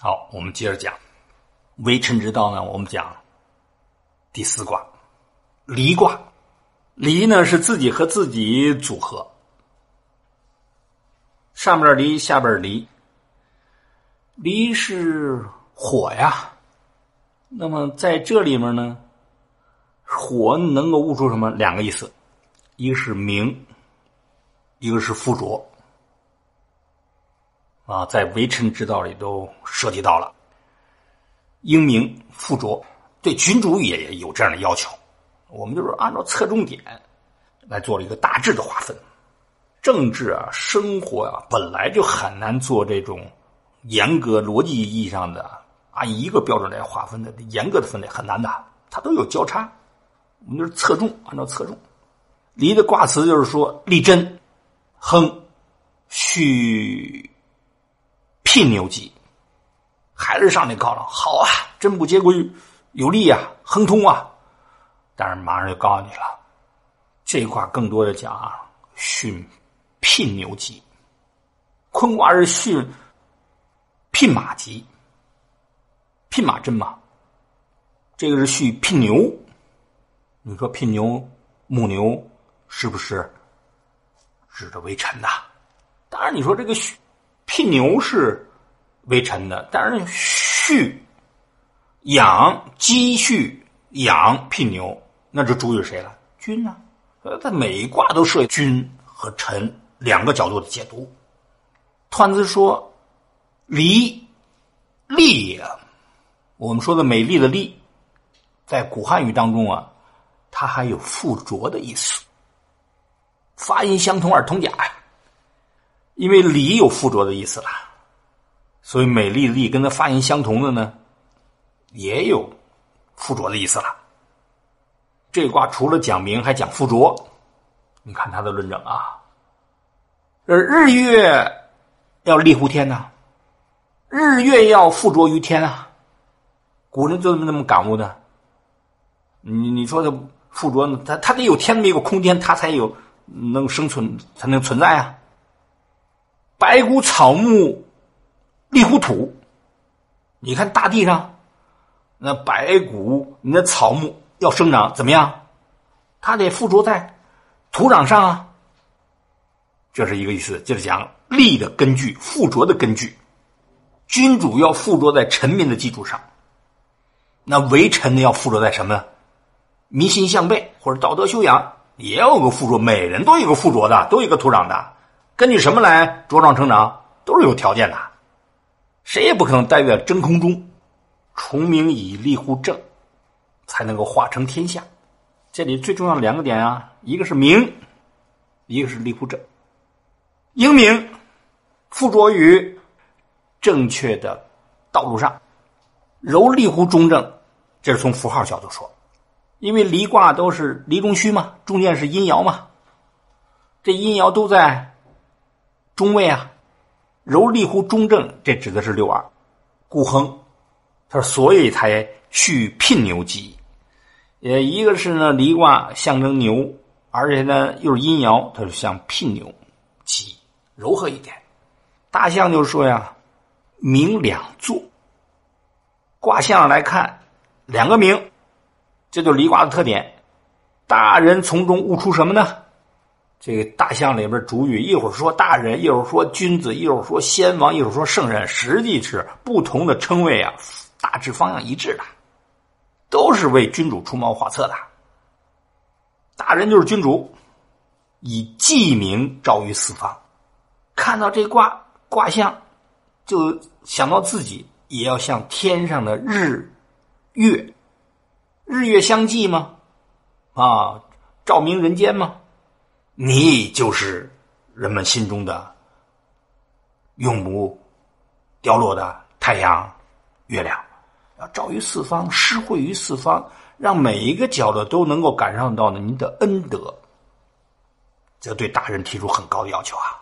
好，我们接着讲微臣之道呢。我们讲第四卦离卦，离呢是自己和自己组合，上边离，下边离，离是火呀。那么在这里面呢，火能够悟出什么？两个意思，一个是明，一个是附着。啊，在为臣之道里都涉及到了，英明附着，对君主也有这样的要求。我们就是按照侧重点来做了一个大致的划分。政治啊，生活啊，本来就很难做这种严格逻辑意义上的按一个标准来划分的严格的分类，很难的，它都有交叉。我们就是侧重，按照侧重。离的卦辞就是说立贞，亨，戌。聘牛吉，还是上来告了，好啊，真不结归有利啊，亨通啊。但是马上就告诉你了，这卦更多的讲啊，训聘牛吉，坤卦是训聘马吉，聘马真马？这个是续聘牛，你说聘牛牧牛是不是指着为臣呐？当然，你说这个续。聘牛是为臣的，但是畜养积蓄养聘牛，那就主于谁了？君呢？呃，在每一卦都设君和臣两个角度的解读。湍子说：“离丽也。”我们说的美丽的丽，在古汉语当中啊，它还有附着的意思，发音相同而同假。因为“离”有附着的意思了，所以“美丽”的“丽”跟它发音相同的呢，也有附着的意思了。这卦除了讲明，还讲附着。你看他的论证啊，呃，日月要立乎天呐，日月要附着于天啊。古人就那么感悟的。你你说的附着呢？它它得有天那么一个空间，它才有能生存，才能存在啊。白骨草木立乎土，你看大地上那白骨，你的草木要生长怎么样？它得附着在土壤上啊。这是一个意思，就是讲立的根据，附着的根据。君主要附着在臣民的基础上，那为臣的要附着在什么？民心向背或者道德修养也要有个附着，每人都有个附着的，都有个土壤的。根据什么来茁壮成长？都是有条件的，谁也不可能待在真空中。崇明以立乎正，才能够化成天下。这里最重要的两个点啊，一个是明，一个是立乎正。英明附着于正确的道路上，柔立乎中正。这是从符号角度说，因为离卦都是离中虚嘛，中间是阴爻嘛，这阴爻都在。中位啊，柔立乎中正，这指的是六二，故亨。他说，所以才续聘牛吉。也一个是呢，离卦象征牛，而且呢又是阴爻，它就像聘牛吉，柔和一点。大象就说呀，明两座。卦象来看，两个明，这就离卦的特点。大人从中悟出什么呢？这个大象里边主语，一会儿说大人，一会儿说君子，一会儿说先王，一会儿说圣人，实际是不同的称谓啊，大致方向一致的，都是为君主出谋划策的。大人就是君主，以记名昭于四方，看到这卦卦象，就想到自己也要像天上的日月，日月相济吗？啊，照明人间吗？你就是人们心中的永不掉落的太阳、月亮，要照于四方，施惠于四方，让每一个角落都能够感受到呢您的恩德。这对大人提出很高的要求啊！